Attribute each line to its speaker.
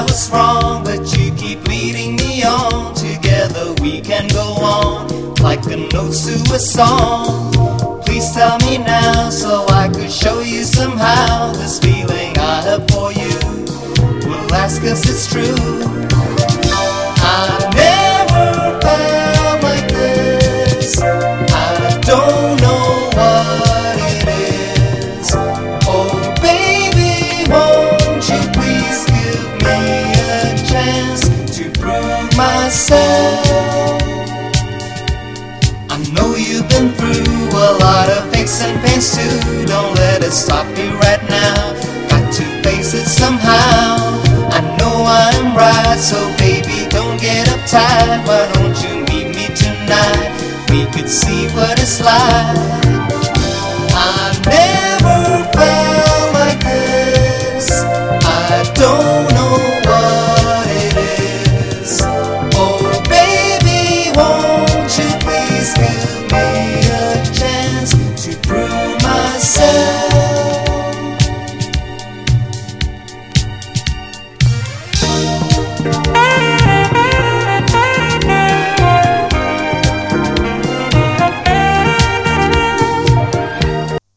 Speaker 1: I was wrong, but you keep leading me on. Together we can go on like a note to a song. Please tell me now so I could show you somehow this feeling I have for you will last cause it's true. Myself? I know you've been through a lot of aches and pains too. Don't let it stop you right now. Got to face it somehow. I know I'm right, so baby, don't get uptight. Why don't you meet me tonight? We could see what it's like.